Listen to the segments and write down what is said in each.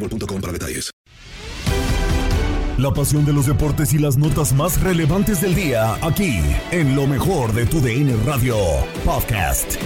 boostmobile.com para detalles. La pasión de los deportes y las notas más relevantes del día, aquí, en lo mejor de tu DN Radio Podcast.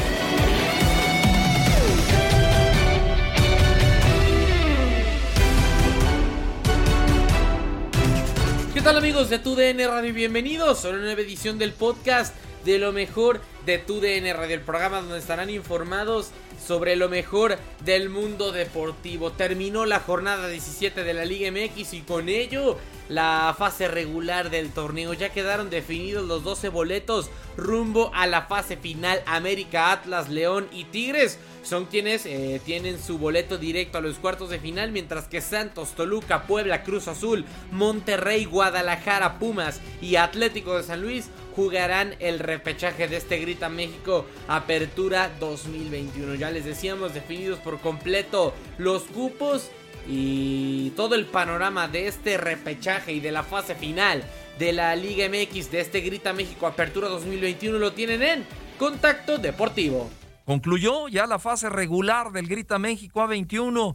¿Qué tal amigos de tu DN Radio? Bienvenidos a una nueva edición del podcast de lo mejor de tu DN Radio, el programa donde estarán informados sobre lo mejor del mundo deportivo. Terminó la jornada 17 de la Liga MX y con ello la fase regular del torneo. Ya quedaron definidos los 12 boletos rumbo a la fase final. América, Atlas, León y Tigres son quienes eh, tienen su boleto directo a los cuartos de final, mientras que Santos, Toluca, Puebla, Cruz Azul, Monterrey, Guadalajara, Pumas y Atlético de San Luis jugarán el repechaje de este Grita México Apertura 2021. Ya les decíamos, definidos por completo los cupos y todo el panorama de este repechaje y de la fase final de la Liga MX de este Grita México Apertura 2021 lo tienen en Contacto Deportivo. Concluyó ya la fase regular del Grita México A21.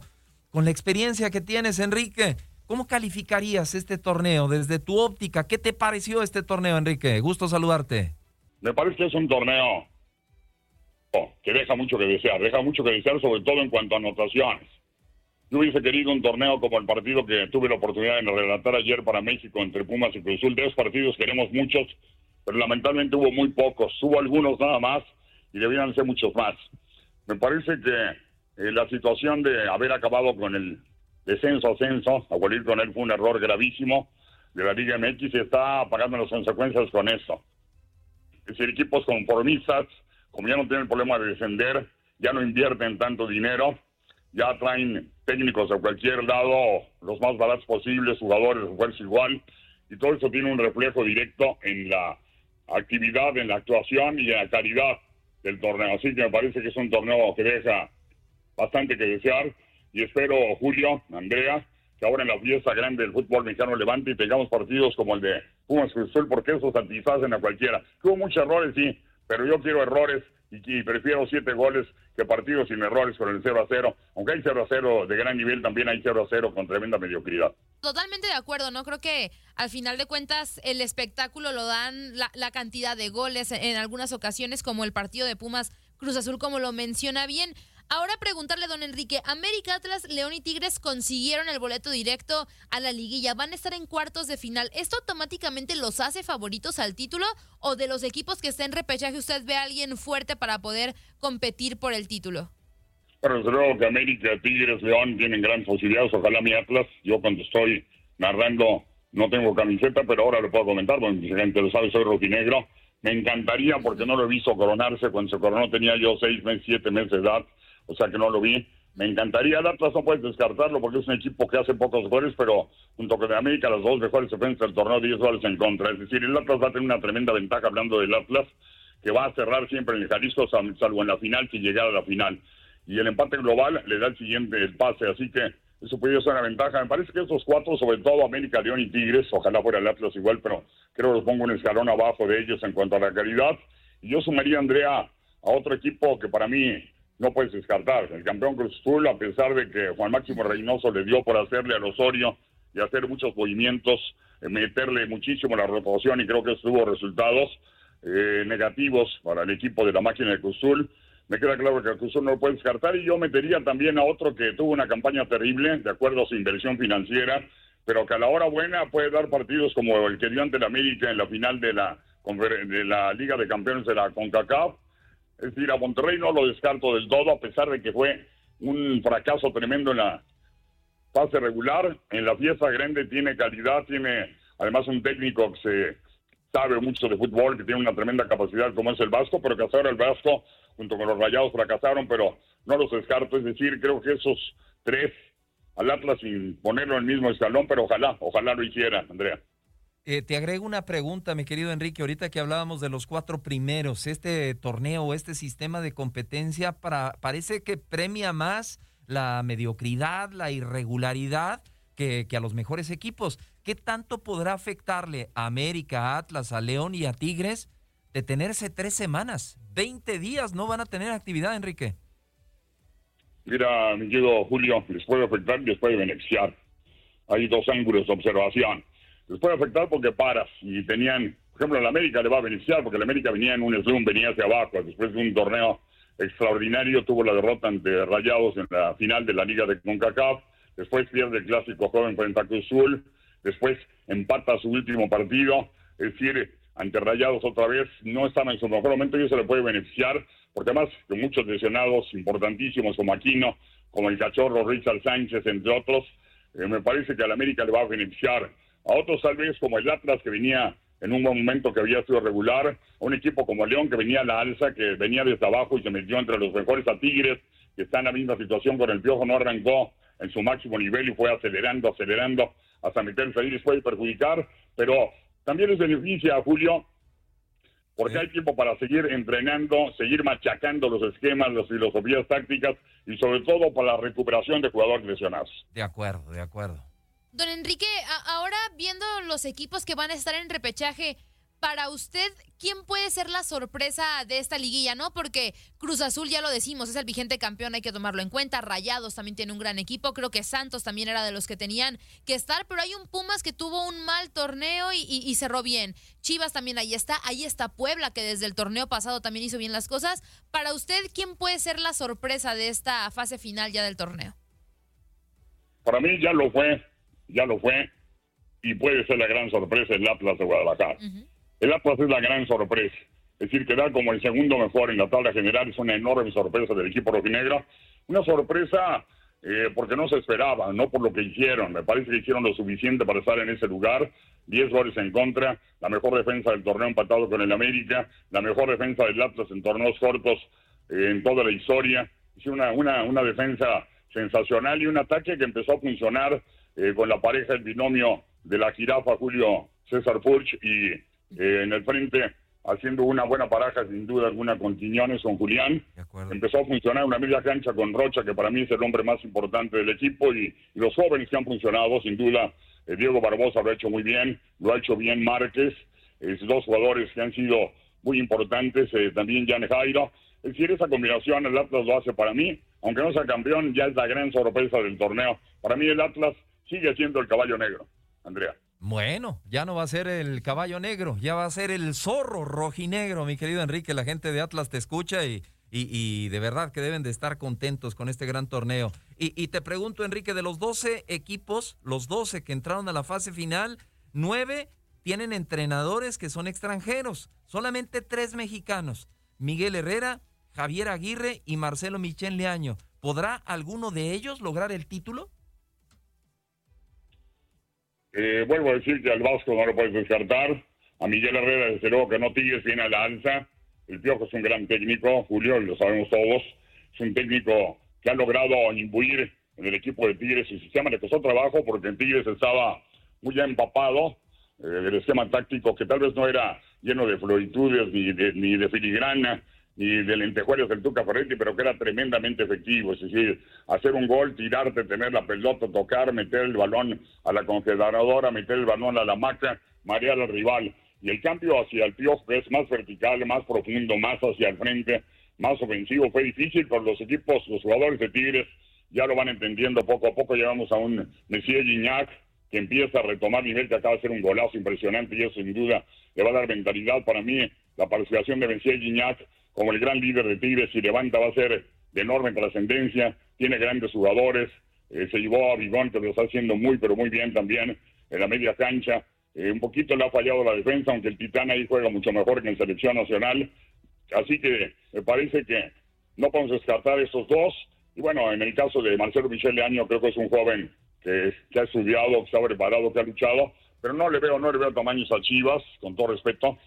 Con la experiencia que tienes, Enrique, ¿cómo calificarías este torneo desde tu óptica? ¿Qué te pareció este torneo, Enrique? Gusto saludarte. Me parece que es un torneo que deja mucho que desear, deja mucho que desear sobre todo en cuanto a anotaciones. Yo hubiese querido un torneo como el partido que tuve la oportunidad de relatar ayer para México entre Pumas y Cruz Azul. De esos partidos queremos muchos, pero lamentablemente hubo muy pocos. Hubo algunos nada más y debían ser muchos más. Me parece que eh, la situación de haber acabado con el descenso ascenso, abolir con él fue un error gravísimo de la Liga MX y está pagando las consecuencias con eso. Es decir, equipos conformistas, como ya no tienen el problema de descender, ya no invierten tanto dinero, ya traen técnicos de cualquier lado, los más baratos posibles, jugadores fuerza igual, y todo eso tiene un reflejo directo en la actividad, en la actuación y en la calidad del torneo. Así que me parece que es un torneo que deja bastante que desear y espero, Julio, Andrea, que ahora en la fiesta grande del fútbol mexicano levante y tengamos partidos como el de Pumas Cruz Azul, porque esos satisfacen a cualquiera. Hubo muchos errores, sí, pero yo quiero errores y, y, prefiero siete goles que partidos sin errores con el 0 a 0. Aunque hay 0 a 0 de gran nivel, también hay 0 a 0 con tremenda mediocridad. Totalmente de acuerdo, ¿no? Creo que al final de cuentas el espectáculo lo dan la, la cantidad de goles en algunas ocasiones, como el partido de Pumas Cruz Azul, como lo menciona bien. Ahora preguntarle, don Enrique, América, Atlas, León y Tigres consiguieron el boleto directo a la liguilla, van a estar en cuartos de final. ¿Esto automáticamente los hace favoritos al título o de los equipos que estén repechaje usted ve a alguien fuerte para poder competir por el título? Pero luego que América, Tigres, León tienen grandes posibilidades. Ojalá mi Atlas, yo cuando estoy narrando no tengo camiseta, pero ahora lo puedo comentar, porque gente lo sabe, soy rojinegro. Me encantaría, porque no lo he visto coronarse. Cuando se coronó tenía yo seis meses, siete meses de edad, o sea que no lo vi. Me encantaría, el Atlas no puedes descartarlo porque es un equipo que hace pocos goles, pero junto con América, las dos mejores defensas del torneo, 10 goles en contra. Es decir, el Atlas va a tener una tremenda ventaja hablando del Atlas, que va a cerrar siempre en el Jalisco, salvo en la final, si llegara a la final. Y el empate global le da el siguiente pase, así que eso podría ser una ventaja. Me parece que esos cuatro, sobre todo América, León y Tigres, ojalá fuera el Atlas igual, pero creo que los pongo un escalón abajo de ellos en cuanto a la calidad. Y yo sumaría, Andrea, a otro equipo que para mí no puedes descartar. El campeón Cruz Azul, a pesar de que Juan Máximo Reynoso le dio por hacerle al Osorio y hacer muchos movimientos, eh, meterle muchísimo la rotación y creo que tuvo resultados eh, negativos para el equipo de la máquina de Cruz Azul. Me queda claro que el Cruz Azul no lo puede descartar y yo metería también a otro que tuvo una campaña terrible, de acuerdo a su inversión financiera, pero que a la hora buena puede dar partidos como el que dio ante el América en la final de la, de la Liga de Campeones de la CONCACAF es decir, a Monterrey no lo descarto del todo, a pesar de que fue un fracaso tremendo en la fase regular. En la fiesta grande tiene calidad, tiene además un técnico que se sabe mucho de fútbol, que tiene una tremenda capacidad como es el Vasco, pero que hasta ahora el Vasco, junto con los Rayados, fracasaron, pero no los descarto. Es decir, creo que esos tres al Atlas sin ponerlo en el mismo escalón, pero ojalá, ojalá lo hiciera, Andrea. Eh, te agrego una pregunta, mi querido Enrique. Ahorita que hablábamos de los cuatro primeros, este torneo, este sistema de competencia, para, parece que premia más la mediocridad, la irregularidad que, a los mejores equipos. ¿Qué tanto podrá afectarle a América, a Atlas, a León y a Tigres de tenerse tres semanas? Veinte días no van a tener actividad, Enrique. Mira, mi querido Julio, les puede afectar y les puede beneficiar. Hay dos ángulos de observación les puede afectar porque paras y tenían, por ejemplo, la América le va a beneficiar porque la América venía en un slum, venía hacia abajo, después de un torneo extraordinario, tuvo la derrota ante Rayados en la final de la Liga de CONCACAF, después pierde el clásico joven frente a Cruz Azul, después empata su último partido, es decir, ante Rayados otra vez, no estaba en su mejor momento y eso le puede beneficiar, porque además de muchos lesionados importantísimos como Aquino, como el cachorro Richard Sánchez, entre otros, eh, me parece que a la América le va a beneficiar a otros tal vez como el Atlas que venía en un momento que había sido regular, a un equipo como León que venía a la alza, que venía desde abajo y se metió entre los mejores a Tigres, que está en la misma situación con el Piojo, no arrancó en su máximo nivel y fue acelerando, acelerando hasta meterse ahí, les puede perjudicar, pero también es beneficia a Julio porque hay tiempo para seguir entrenando, seguir machacando los esquemas, las filosofías tácticas y sobre todo para la recuperación de jugadores lesionados. De acuerdo, de acuerdo. Don Enrique, ahora viendo los equipos que van a estar en repechaje, para usted, ¿quién puede ser la sorpresa de esta liguilla? ¿No? Porque Cruz Azul, ya lo decimos, es el vigente campeón, hay que tomarlo en cuenta. Rayados también tiene un gran equipo. Creo que Santos también era de los que tenían que estar, pero hay un Pumas que tuvo un mal torneo y, y cerró bien. Chivas también ahí está. Ahí está Puebla, que desde el torneo pasado también hizo bien las cosas. Para usted, ¿quién puede ser la sorpresa de esta fase final ya del torneo? Para mí ya lo fue ya lo fue, y puede ser la gran sorpresa el Atlas de Guadalajara. El Atlas es la gran sorpresa. Es decir, quedar como el segundo mejor en la tabla general es una enorme sorpresa del equipo rojinegro. Una sorpresa eh, porque no se esperaba, no por lo que hicieron. Me parece que hicieron lo suficiente para estar en ese lugar. Diez goles en contra, la mejor defensa del torneo empatado con el América, la mejor defensa del Atlas en torneos cortos eh, en toda la historia. Es una, una, una defensa sensacional y un ataque que empezó a funcionar eh, con la pareja, el binomio de la jirafa Julio César Furch y eh, en el frente haciendo una buena pareja, sin duda alguna, con Quiñones, con Julián. Empezó a funcionar una media cancha con Rocha, que para mí es el hombre más importante del equipo, y, los jóvenes que han funcionado, sin duda, eh, Diego Barbosa lo ha hecho muy bien, lo ha hecho bien Márquez, es dos jugadores que han sido muy importantes, también Jan Jairo. Es decir, esa combinación el Atlas lo hace para mí, aunque no sea campeón, ya es la gran sorpresa del torneo. Para mí el Atlas sigue siendo el caballo negro, Andrea. Bueno, ya no va a ser el caballo negro, ya va a ser el zorro rojinegro, mi querido Enrique. La gente de Atlas te escucha y, y, de verdad que deben de estar contentos con este gran torneo. Y, y, te pregunto, Enrique, de los 12 equipos, los 12 que entraron a la fase final, 9 tienen entrenadores que son extranjeros, solamente tres mexicanos, Miguel Herrera, Javier Aguirre y Marcelo Michel Leaño. ¿Podrá alguno de ellos lograr el título? Eh, vuelvo a decir que al Vasco no lo puedes descartar. A Miguel Herrera, desde luego que no Tigres viene a la alza. El Piojo es un gran técnico, Julio, lo sabemos todos. Es un técnico que ha logrado imbuir en el equipo de Tigres el sistema. Le costó trabajo porque en Tigres estaba muy empapado eh, del esquema táctico que tal vez no era lleno de floritudes ni de, ni de filigrana ni de lentejuelas del Tuca Ferretti, pero que era tremendamente efectivo. Es decir, hacer un gol, tirarte, tener la pelota, tocar, meter el balón a la congeladora, meter el balón a la maca, marear al rival. Y el cambio hacia el Piojo es más vertical, más profundo, más hacia el frente, más ofensivo. Fue difícil con los equipos, los jugadores de Tigres ya lo van entendiendo poco a poco. Llegamos a un Messier Gignac que empieza a retomar nivel, que acaba de hacer un golazo impresionante y eso sin duda le va a dar mentalidad. Para mí, la participación de Messier Gignac como el gran líder de Tigres y levanta va a ser de enorme trascendencia. Tiene grandes jugadores. Eh, se llevó a Bigón, que lo está haciendo muy, pero muy bien también en la media cancha. Eh, un poquito le ha fallado la defensa, aunque el Titán ahí juega mucho mejor que en selección nacional. Así que me parece que no podemos descartar esos dos. Y bueno, en el caso de Marcelo Michel Año, creo que es un joven que, ha estudiado, que está preparado, que ha luchado, pero no le veo, no le veo tamaños a Chivas, con todo respeto.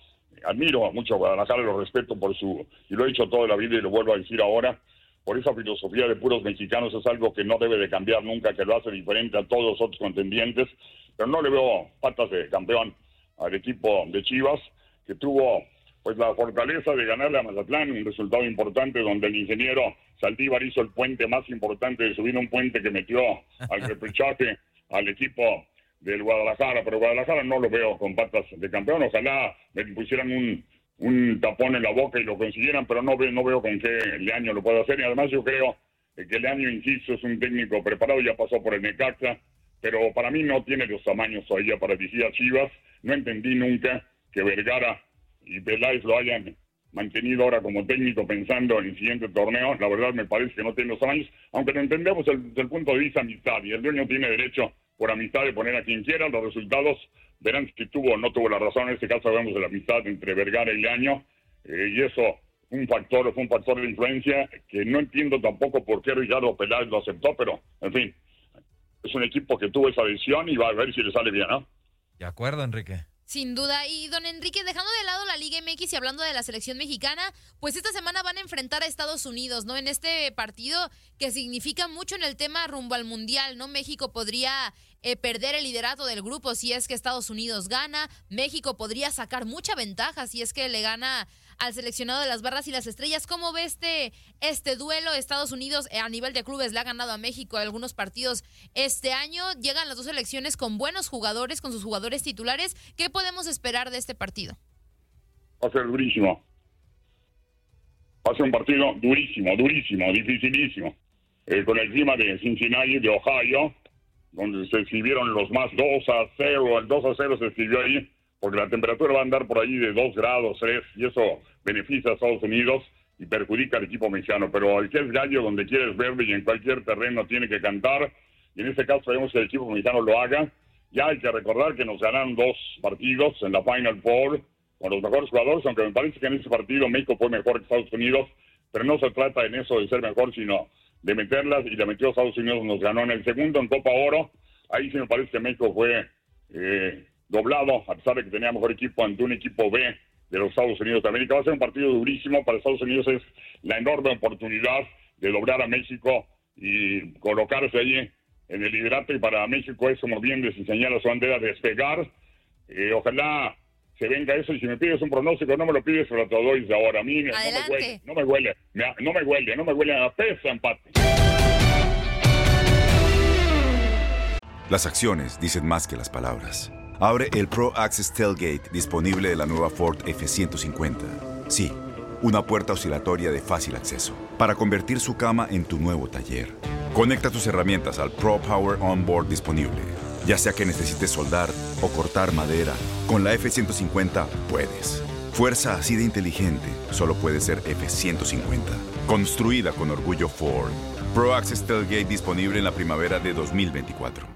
Admiro mucho a Guadalajara, lo respeto por su, y lo he dicho toda la vida y lo vuelvo a decir ahora, por esa filosofía de puros mexicanos es algo que no debe de cambiar nunca, que lo hace diferente a todos los otros contendientes, pero no le veo patas de campeón al equipo de Chivas, que tuvo pues la fortaleza de ganarle a Mazatlán, un resultado importante donde el ingeniero Saldívar hizo el puente más importante de subir un puente que metió al repechaje al equipo del Guadalajara, pero Guadalajara no lo veo con patas de campeón, ojalá me pusieran un, un tapón en la boca y lo consiguieran, pero no veo, no veo con qué Leaño lo puede hacer. Y además yo creo que Leaño, insisto, es un técnico preparado, ya pasó por el Necaxa, pero para mí no tiene los tamaños todavía para dirigir a Chivas, no entendí nunca que Vergara y Peláez lo hayan mantenido ahora como técnico pensando en el siguiente torneo, la verdad me parece que no tiene los tamaños, aunque lo entendemos desde el punto de vista amistad, y el dueño tiene derecho por amistad de poner a quien quiera, los resultados verán si tuvo o no tuvo la razón, en este caso hablamos de la amistad entre Vergara y Leaño, eh, y eso un factor, fue un factor de influencia que no entiendo tampoco por qué Ricardo Peláez lo aceptó, pero en fin, es un equipo que tuvo esa visión y va a ver si le sale bien, ¿no? De acuerdo, Enrique. Sin duda. Y don Enrique, dejando de lado la Liga MX y hablando de la selección mexicana, pues esta semana van a enfrentar a Estados Unidos, ¿no? En este partido que significa mucho en el tema rumbo al Mundial, ¿no? México podría eh, perder el liderato del grupo si es que Estados Unidos gana. México podría sacar mucha ventaja si es que le gana al seleccionado de las barras y las estrellas. ¿Cómo ve este, este duelo? Estados Unidos eh, a nivel de clubes le ha ganado a México algunos partidos este año. Llegan las dos selecciones con buenos jugadores, con sus jugadores titulares. ¿Qué podemos esperar de este partido? Va a ser durísimo. Va a ser un partido durísimo, durísimo, dificilísimo. Eh, con el clima de Cincinnati, de Ohio, donde se escribieron los más 2 a 0, el 2 a 0 se escribió ahí porque la temperatura va a andar por ahí de 2 grados, 3, y eso beneficia a Estados Unidos y perjudica al equipo mexicano. Pero el que es gallo donde quieres verde y en cualquier terreno tiene que cantar, y en este caso sabemos que el equipo mexicano lo haga. Ya hay que recordar que nos ganaron dos partidos en la Final Four con los mejores jugadores, aunque me parece que en ese partido México fue mejor que Estados Unidos, pero no se trata en eso de ser mejor, sino de meterlas, y la metió Estados Unidos, nos ganó en el segundo en Copa Oro, ahí sí me parece que México fue eh, doblado, a pesar de que tenía mejor equipo ante un equipo B de los Estados Unidos de América. Va a ser un partido durísimo para Estados Unidos, es la enorme oportunidad de lograr a México y colocarse ahí en el liderato y para México es como bien señala su bandera despegar. Eh, ojalá se venga eso y si me pides un pronóstico no me lo pides pero te lo doy ahora. A mí no me huele, no me huele, no me huele, no me huele a pesa empate. Las acciones dicen más que las palabras. Abre el Pro Access Tailgate disponible de la nueva Ford F-150. Sí, una puerta oscilatoria de fácil acceso para convertir su cama en tu nuevo taller. Conecta tus herramientas al Pro Power Onboard disponible. Ya sea que necesites soldar o cortar madera, con la F-150 puedes. Fuerza así de inteligente solo puede ser F-150. Construida con orgullo Ford. Pro Access Tailgate disponible en la primavera de 2024.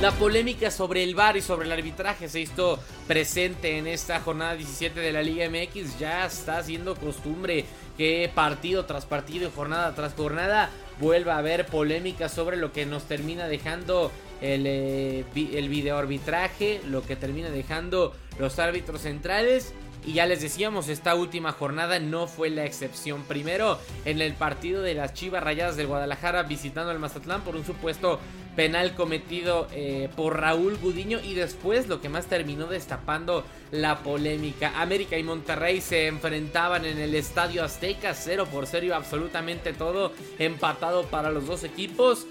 La polémica sobre el VAR y sobre el arbitraje se hizo presente en esta jornada 17 de la Liga MX. Ya está siendo costumbre que partido tras partido y jornada tras jornada vuelva a haber polémica sobre lo que nos termina dejando el, eh, el video arbitraje, lo que termina dejando los árbitros centrales. Y ya les decíamos, esta última jornada no fue la excepción. Primero, en el partido de las Chivas Rayadas del Guadalajara visitando el Mazatlán por un supuesto penal cometido eh, por Raúl Gudiño. Y después lo que más terminó destapando la polémica. América y Monterrey se enfrentaban en el Estadio Azteca, 0 por 0 y absolutamente todo empatado para los dos equipos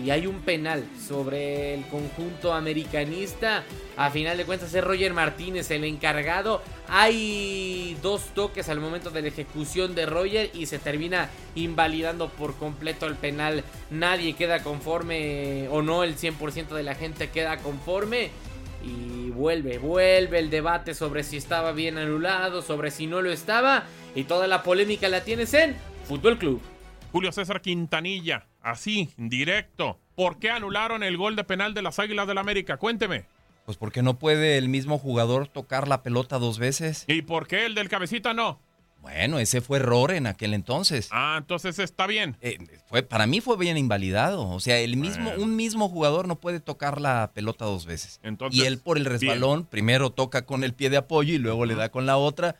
y hay un penal sobre el conjunto americanista. A final de cuentas es Roger Martínez el encargado. Hay dos toques al momento de la ejecución de Roger y se termina invalidando por completo el penal. Nadie queda conforme o no, el 100% de la gente queda conforme. Y vuelve, vuelve el debate sobre si estaba bien anulado, sobre si no lo estaba. Y toda la polémica la tienes en Fútbol Club. Julio César Quintanilla, así, directo. ¿Por qué anularon el gol de penal de las Águilas del América? Cuénteme. Pues porque no puede el mismo jugador tocar la pelota dos veces. ¿Y por qué el del cabecita no? Bueno, ese fue error en aquel entonces. Ah, entonces está bien. Eh, fue, para mí fue bien invalidado. O sea, el mismo, Bueno. un mismo jugador no puede tocar la pelota dos veces. Entonces, y él por el resbalón, primero toca con el pie de apoyo y luego le da con la otra.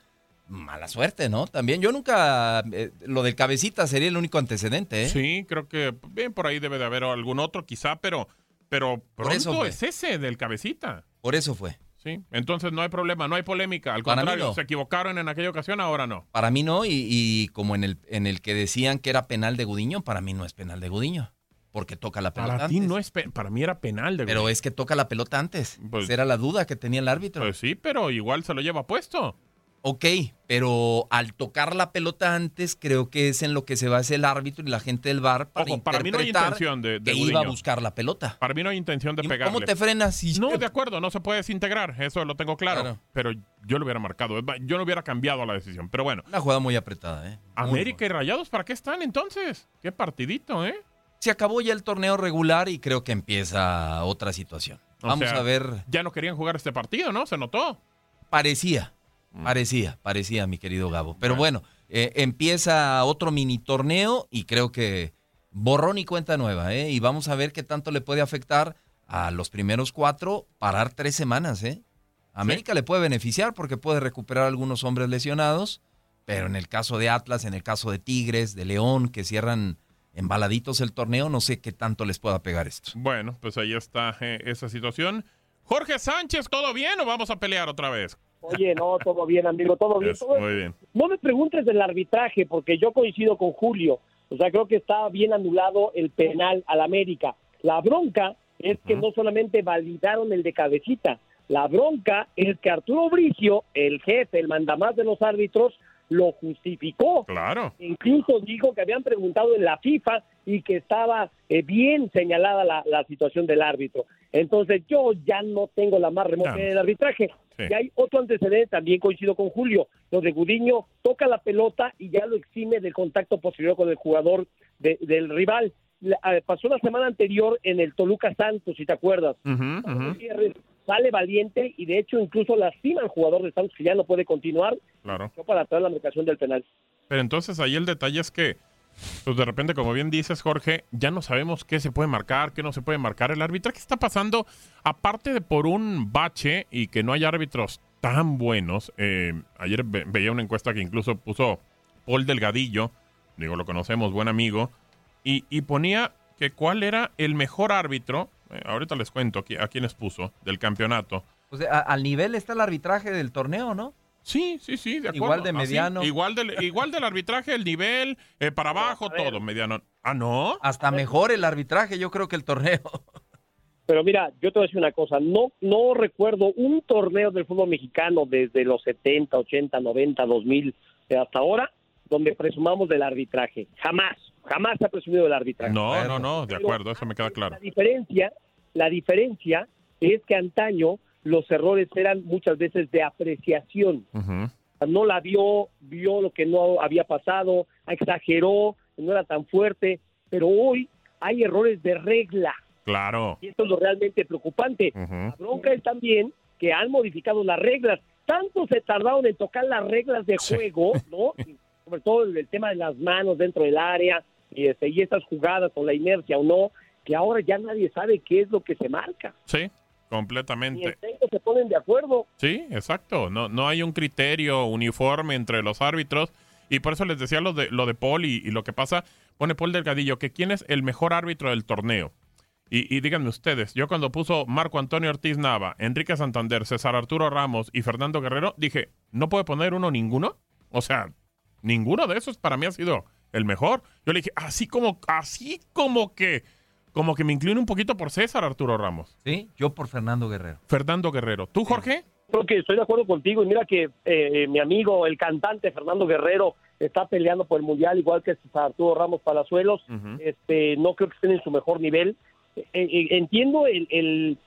Mala suerte, ¿no? También yo nunca, eh, lo del cabecita sería el único antecedente, ¿eh? Sí, creo que bien por ahí debe de haber algún otro quizá, pero, pero Por eso pronto fue. es ese del cabecita. Por eso fue. Sí, entonces no hay problema, no hay polémica. Al Para contrario, no. se equivocaron en aquella ocasión, ahora no. Para mí no, y, y como en el, en el que decían que era penal de Gudiño, para mí no es penal de Gudiño. Porque toca la pelota Para ti no es, pe- para mí era penal de Pero es que toca la pelota antes. Pues- Esa era la duda que tenía el árbitro. Pues sí, pero igual se lo lleva puesto. Ok, pero al tocar la pelota antes, creo que es en lo que se basa el árbitro y la gente del bar para Ojo, para mí no hay interpretar intención de, de que iba a buscar la pelota. Para mí no hay intención de ¿Y pegarle. ¿Cómo te frenas? si- No, de acuerdo, no se puede desintegrar, eso lo tengo claro. Claro. Pero yo lo hubiera marcado, yo no hubiera cambiado la decisión. Pero bueno, Una jugada muy apretada, ¿eh? Muy América y Rayados, ¿para qué están entonces? Qué partidito, ¿eh? Se acabó ya el torneo regular y creo que empieza otra situación. O Vamos sea, a ver. Ya no querían jugar este partido, ¿no? Se notó. Parecía. Parecía, parecía, mi querido Gabo. Pero bueno, eh, empieza otro mini torneo y creo que borrón y cuenta nueva, ¿eh? Y vamos a ver qué tanto le puede afectar a los primeros cuatro parar tres semanas, ¿eh? América le puede beneficiar porque puede recuperar algunos hombres lesionados, pero en el caso de Atlas, en el caso de Tigres, de León, que cierran embaladitos el torneo, no sé qué tanto les pueda pegar esto. Bueno, pues ahí está eh, esa situación. Jorge Sánchez, ¿todo bien o vamos a pelear otra vez? Oye, no, todo bien, amigo, todo bien. Eso, todo- muy bien. No me preguntes del arbitraje, porque yo coincido con Julio. O sea, creo que está bien anulado el penal al América. La bronca es que no solamente validaron el de cabecita, la bronca es que Arturo Bricio, el jefe, el mandamás de los árbitros, lo justificó. Claro. Incluso dijo que habían preguntado en la FIFA y que estaba eh, bien señalada la, la situación del árbitro. Entonces yo ya no tengo la más remota del arbitraje. Sí. Y hay otro antecedente, también coincido con Julio, lo de Gudiño toca la pelota y ya lo exime del contacto posterior con el jugador de- del rival. La- eh, pasó la semana anterior en el Toluca Santos, si te acuerdas. Sale valiente y de hecho incluso lastima al jugador de Santos que ya no puede continuar Claro. para traer la marcación del penal. Pero entonces ahí el detalle es que, pues de repente, como bien dices, Jorge, ya no sabemos qué se puede marcar, qué no se puede marcar. El arbitraje está pasando, aparte de por un bache y que no hay árbitros tan buenos. eh, ayer ve- veía una encuesta que incluso puso Paul Delgadillo, digo, lo conocemos, buen amigo, y, y ponía que cuál era el mejor árbitro. eh, ahorita les cuento a quiénes puso del campeonato. Al nivel está el arbitraje del torneo, ¿no? Sí, sí, sí, de acuerdo. Igual de Así, mediano. igual, del, igual del arbitraje, el nivel, eh, para abajo, todo, mediano. Ah, ¿no? Hasta mejor el arbitraje, yo creo que el torneo. Pero mira, yo te voy a decir una cosa, no, no recuerdo un torneo del fútbol mexicano desde los 70, 80, 90, 2000 eh, hasta ahora donde presumamos del arbitraje. Jamás, jamás se ha presumido del arbitraje. No, no, no, de acuerdo, eso me queda claro. La diferencia, la diferencia es que antaño los errores eran muchas veces de apreciación. No la vio, vio lo que no había pasado, exageró, no era tan fuerte, pero hoy hay errores de regla. Claro. Y esto es lo realmente preocupante. La bronca es también que han modificado las reglas. Tanto se tardaron en tocar las reglas de juego, ¿no? Sobre todo el, el tema de las manos dentro del área y, este, y estas jugadas con la inercia o no, que ahora ya nadie sabe qué es lo que se marca. Sí, En completamente. técnico se ponen de acuerdo. Sí, exacto. No, no hay un criterio uniforme entre los árbitros. Y por eso les decía lo de, lo de Paul y, y lo que pasa. Pone Paul Delgadillo que quién es el mejor árbitro del torneo. Y, y díganme ustedes, yo cuando puso Marco Antonio Ortiz Nava, Enrique Santander, César Arturo Ramos y Fernando Guerrero, dije, ¿no puede poner uno ninguno? O sea, ninguno de esos para mí ha sido el mejor. Yo le dije, así como, así como que, como que me inclino un poquito por César Arturo Ramos. Sí, yo por Fernando Guerrero. Fernando Guerrero. ¿Tú, Jorge? Creo que estoy de acuerdo contigo y mira que eh, mi amigo, el cantante Fernando Guerrero, está peleando por el Mundial, igual que Arturo Ramos Palazuelos. este, no creo que estén en su mejor nivel. Eh, eh, entiendo el, el-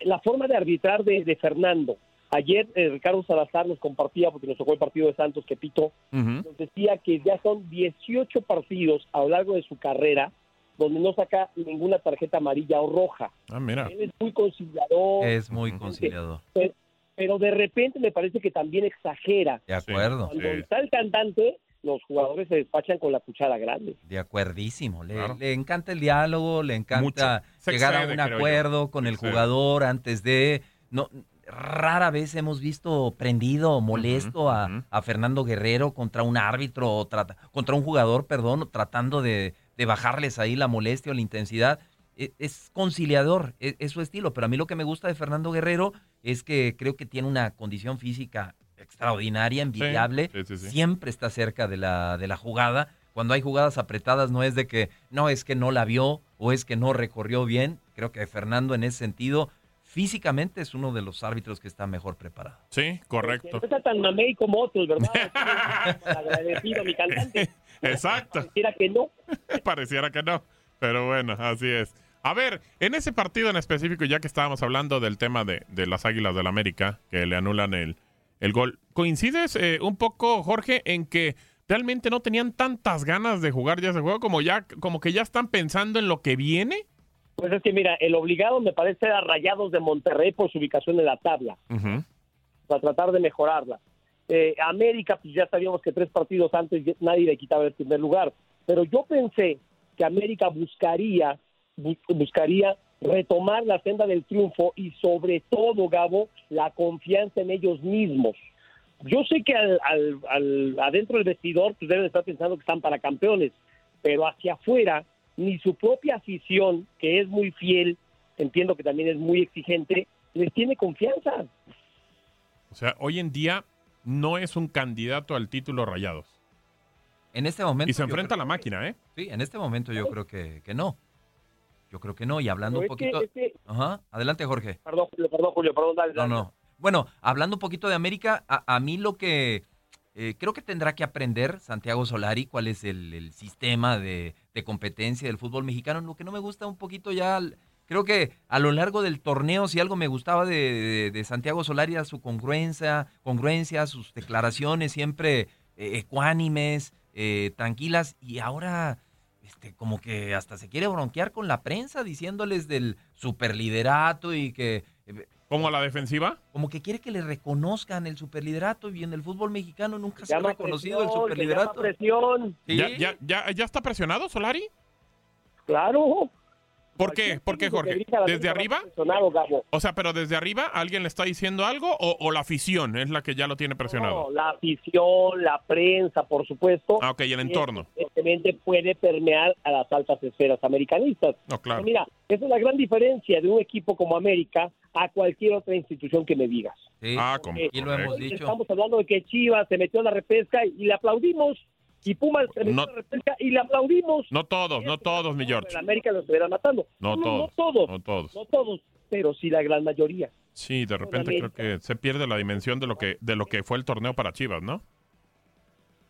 la forma de arbitrar de, de Fernando. Ayer eh, Ricardo Salazar nos compartía, porque nos tocó el partido de Santos que pitó, nos decía que ya son 18 partidos a lo largo de su carrera donde no saca ninguna tarjeta amarilla o roja. Ah, mira. Él es muy conciliador. Es muy conciliador. Pero, pero de repente me parece que también exagera. De acuerdo. Cuando está el cantante, los jugadores se despachan con la cuchara grande. De acuerdísimo. Le, le encanta el diálogo, le encanta llegar a un acuerdo con el jugador antes de. No, rara vez hemos visto prendido, molesto a, a Fernando Guerrero contra un árbitro o contra un jugador, perdón, tratando de, de bajarles ahí la molestia o la intensidad. E- Es conciliador, e- es, su estilo, pero a mí lo que me gusta de Fernando Guerrero es que creo que tiene una condición física extraordinaria, envidiable, sí, sí, sí. siempre está cerca de la, de la jugada. Cuando hay jugadas apretadas no es de que no es que no la vio o es que no recorrió bien. Creo que Fernando en ese sentido físicamente es uno de los árbitros que está mejor preparado. Sí, correcto. No está tan mamey como otros, ¿verdad? Agradecido, mi cantante. Exacto. Pareciera que no. Pareciera que no. Pero bueno, así es. A ver, en ese partido en específico, ya que estábamos hablando del tema de, de las Águilas del América, que le anulan el, el gol, ¿coincides eh, un poco, Jorge, en que realmente no tenían tantas ganas de jugar ya ese juego, como, ya, como que ya están pensando en lo que viene? Pues es que mira, el obligado me parece a Rayados de Monterrey por su ubicación en la tabla, para tratar de mejorarla. Eh, América, pues ya sabíamos que tres partidos antes nadie le quitaba el primer lugar, pero yo pensé que América buscaría, bu- buscaría retomar la senda del triunfo y sobre todo, Gabo, la confianza en ellos mismos. Yo sé que al, al- al- adentro del vestidor pues deben estar pensando que están para campeones, pero hacia afuera ni su propia afición, que es muy fiel, entiendo que también es muy exigente, les tiene confianza. O sea, hoy en día no es un candidato al título Rayados. En este momento. Y se enfrenta a la máquina, ¿eh? Sí, en este momento yo creo que, que no. Yo creo que no. Y hablando Pero un es que- poquito. es que- Ajá. Adelante, Jorge. Perdón, Julio, perdón, Julio, perdón, dale, No, dale. no. Bueno, hablando un poquito de América, a, a mí lo que eh, creo que tendrá que aprender Santiago Solari cuál es el, el sistema de, de competencia del fútbol mexicano. Lo que no me gusta un poquito ya, creo que a lo largo del torneo, si algo me gustaba de, de- de Santiago Solari era su congruencia, congruencia, sus declaraciones siempre eh, ecuánimes, eh, tranquilas, y ahora este, como que hasta se quiere bronquear con la prensa diciéndoles del superliderato y que... eh, ¿Como a la defensiva? Como que quiere que le reconozcan el superliderato y en el fútbol mexicano nunca se ha reconocido el presión, superliderato. presión. ¿Sí? ¿Ya, ya, ya, ya está presionado Solari? Claro. ¿Por qué? ¿Por qué, Jorge? ¿Desde arriba? O sea, pero desde arriba, ¿alguien le está diciendo algo o, o la afición es la que ya lo tiene presionado? No, la afición, la prensa, por supuesto. Ah, ok, y el entorno. Evidentemente puede permear a las altas esferas americanistas. No, claro. Pero Mira, esa es la gran diferencia de un equipo como América a cualquier otra institución que me digas. Ah, como y lo hemos hoy dicho. Estamos hablando de que Chivas se metió en la repesca y le aplaudimos. Y Pumas se metió No. en la repesca y le aplaudimos. No todos, no todos, mi George. En América los estuviera matando. No no, todos. no todos. No todos. No todos, pero sí la gran mayoría. Sí, de repente creo que se pierde la dimensión de lo que de lo que fue el torneo para Chivas, ¿no?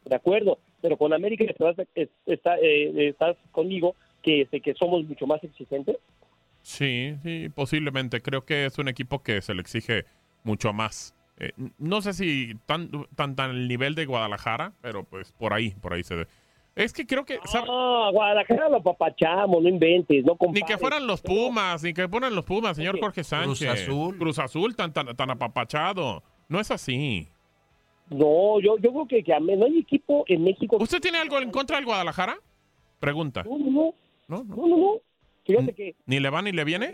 De acuerdo, pero con América estás, es- está, eh, estás conmigo que, este, que somos mucho más exigentes. Sí, sí, posiblemente. Creo que es un equipo que se le exige mucho más. Eh, no sé si tan, tan, tan el nivel de Guadalajara, pero pues por ahí, por ahí se ve. Es que creo que... ¿sabe? No, Guadalajara lo papachamos, no inventes, no Ni compares. que fueran los Pumas, ni que fueran los Pumas, señor Jorge Sánchez. Azul. Cruz Azul, tan, tan, tan apapachado. No es así. No, yo, yo creo que, que a mí- no hay equipo en México. ¿Usted tiene algo en contra del Guadalajara? Pregunta. No, no, no. No, no. No, no, no. Fíjate que ¿Ni le va ni le viene?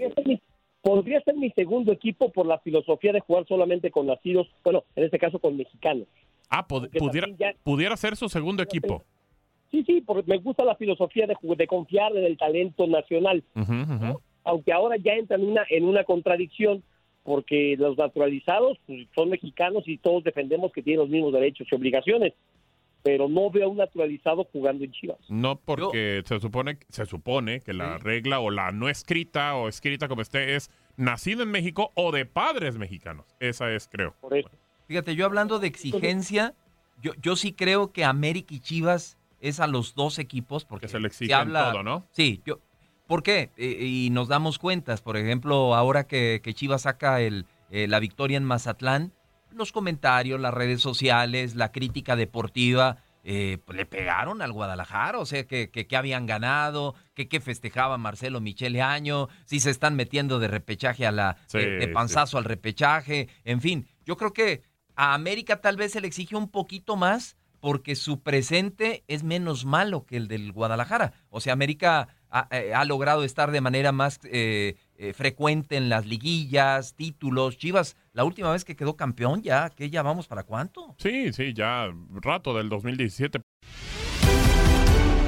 Podría ser, mi, segundo equipo por la filosofía de jugar solamente con nacidos, bueno, en este caso con mexicanos. Ah, pod- pudiera, ya- pudiera ser su segundo equipo. Sí, sí, porque me gusta la filosofía de, confiar en el talento nacional. Aunque ahora ya entra en una, en una contradicción, porque los naturalizados pues, son mexicanos y todos defendemos que tienen los mismos derechos y obligaciones, pero no veo a un naturalizado jugando en Chivas. No porque se supone se supone que la regla o la no escrita o escrita como esté es nacido en México o de padres mexicanos. Esa es, creo. Por eso. Fíjate, yo hablando de exigencia, yo, yo sí creo que América y Chivas es a los dos equipos porque Que se le exigen todo, ¿no? Sí, yo, ¿por qué? Eh, y nos damos cuentas, por ejemplo, ahora que, que Chivas saca el, eh, la victoria en Mazatlán, los comentarios, las redes sociales, la crítica deportiva, eh, pues le pegaron al Guadalajara, o sea, que, que, que habían ganado, que, que festejaba Marcelo Michele Año, si se están metiendo de repechaje a la, Sí, de, de panzazo al repechaje, en fin, yo creo que a América tal vez se le exige un poquito más porque su presente es menos malo que el del Guadalajara. O sea, América ha, eh, ha logrado estar de manera más eh, eh, frecuente en las liguillas, títulos. Chivas, la última vez que quedó campeón, ya, que ya vamos para cuánto. Sí, sí, ya rato del 2017.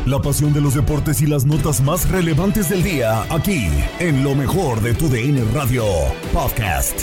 La pasión de los deportes y las notas más relevantes del día, aquí, en lo mejor de tu DN Radio Podcast.